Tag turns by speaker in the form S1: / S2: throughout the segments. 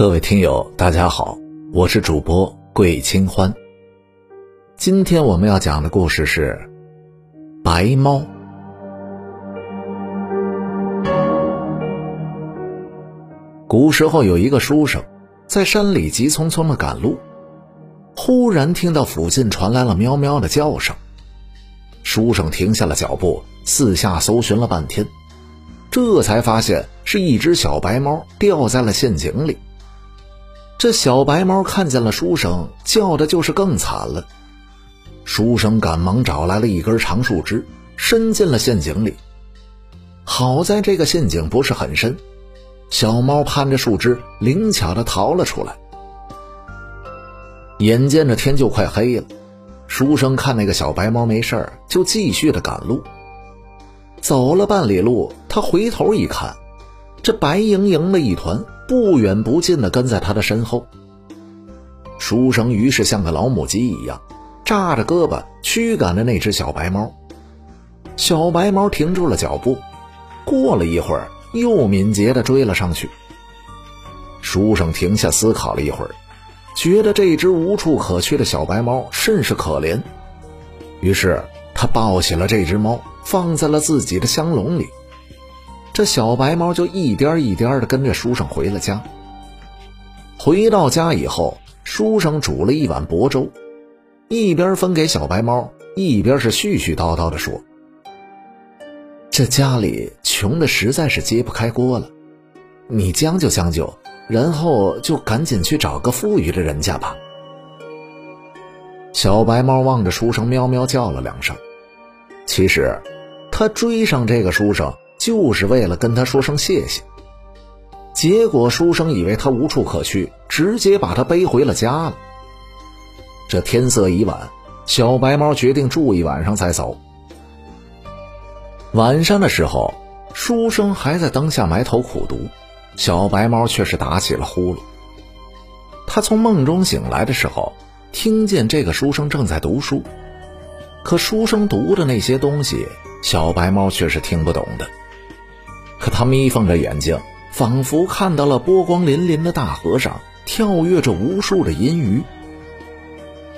S1: 各位听友，大家好，我是主播桂清欢。今天我们要讲的故事是白猫。古时候有一个书生，在山里急匆匆的赶路，忽然听到附近传来了喵喵的叫声。书生停下了脚步，四下搜寻了半天，这才发现是一只小白猫掉在了陷阱里。这小白猫看见了书生，叫的就是更惨了。书生赶忙找来了一根长树枝，伸进了陷阱里。好在这个陷阱不是很深，小猫攀着树枝，灵巧的逃了出来。眼见着天就快黑了，书生看那个小白猫没事，就继续的赶路。走了半里路，他回头一看，这白莹莹的一团。不远不近的跟在他的身后。书生于是像个老母鸡一样，扎着胳膊驱赶着那只小白猫。小白猫停住了脚步，过了一会儿，又敏捷的追了上去。书生停下思考了一会儿，觉得这只无处可去的小白猫甚是可怜，于是他抱起了这只猫，放在了自己的香笼里。这小白猫就一颠一颠的跟着书生回了家。回到家以后，书生煮了一碗薄粥，一边分给小白猫，一边是絮絮叨叨的说：“这家里穷的实在是揭不开锅了，你将就将就，然后就赶紧去找个富裕的人家吧。”小白猫望着书生，喵喵叫了两声。其实，他追上这个书生。就是为了跟他说声谢谢，结果书生以为他无处可去，直接把他背回了家了。这天色已晚，小白猫决定住一晚上再走。晚上的时候，书生还在灯下埋头苦读，小白猫却是打起了呼噜。他从梦中醒来的时候，听见这个书生正在读书，可书生读的那些东西，小白猫却是听不懂的。可他眯缝着眼睛，仿佛看到了波光粼粼的大河上跳跃着无数的银鱼。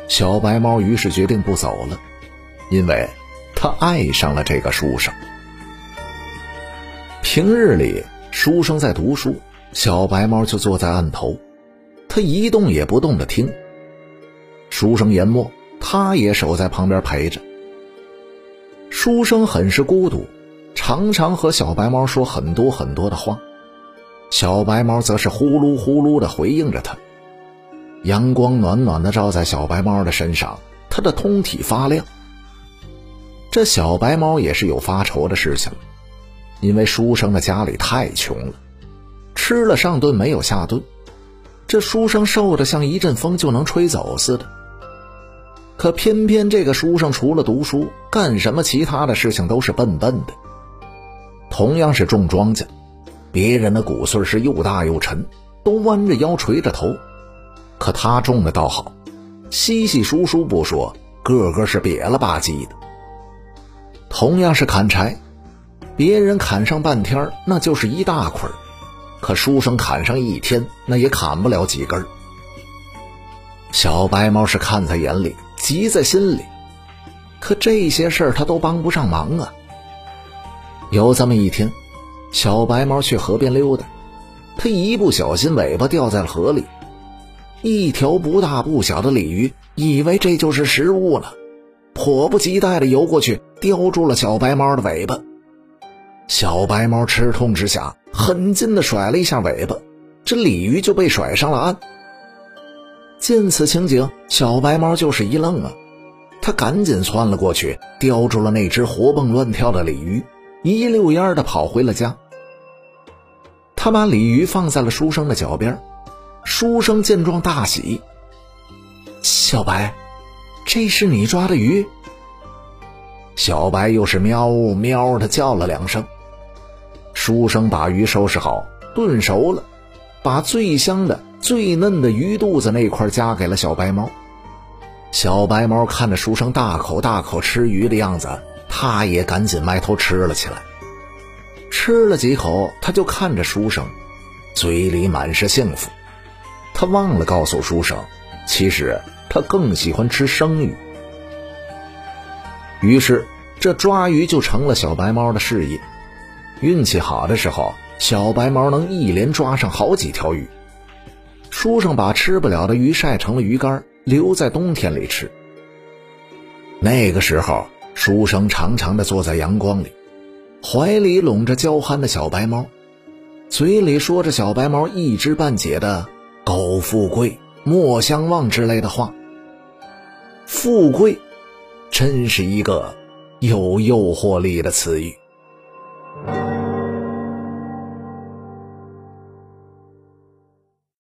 S1: 小白猫于是决定不走了，因为他爱上了这个书生。平日里，书生在读书，小白猫就坐在案头，他一动也不动的听。书生研墨，他也守在旁边陪着。书生很是孤独。常常和小白猫说很多很多的话，小白猫则是呼噜呼噜的回应着他。阳光暖暖的照在小白猫的身上，它的通体发亮。这小白猫也是有发愁的事情，因为书生的家里太穷了，吃了上顿没有下顿，这书生瘦的像一阵风就能吹走似的。可偏偏这个书生除了读书，干什么其他的事情都是笨笨的。同样是种庄稼，别人的谷穗是又大又沉，都弯着腰垂着头，可他种的倒好，稀稀疏疏不说，个个是瘪了吧唧的。同样是砍柴，别人砍上半天那就是一大捆可书生砍上一天那也砍不了几根小白猫是看在眼里，急在心里，可这些事儿他都帮不上忙啊。有这么一天，小白猫去河边溜达，它一不小心尾巴掉在了河里，一条不大不小的鲤鱼以为这就是食物了，迫不及待地游过去叼住了小白猫的尾巴。小白猫吃痛之下，狠劲地甩了一下尾巴，这鲤鱼就被甩上了岸。见此情景，小白猫就是一愣啊，它赶紧窜了过去，叼住了那只活蹦乱跳的鲤鱼。一溜烟的跑回了家。他把鲤鱼放在了书生的脚边，书生见状大喜。小白，这是你抓的鱼。小白又是喵喵的叫了两声。书生把鱼收拾好，炖熟了，把最香的、最嫩的鱼肚子那块夹给了小白猫。小白猫看着书生大口大口吃鱼的样子。他也赶紧埋头吃了起来，吃了几口，他就看着书生，嘴里满是幸福，他忘了告诉书生，其实他更喜欢吃生鱼。于是，这抓鱼就成了小白猫的事业。运气好的时候，小白猫能一连抓上好几条鱼。书生把吃不了的鱼晒成了鱼干，留在冬天里吃。那个时候，书生长长的坐在阳光里，怀里拢着娇憨的小白猫，嘴里说着小白猫一知半解的“苟富贵，莫相忘”之类的话。富贵，真是一个有诱惑力的词语。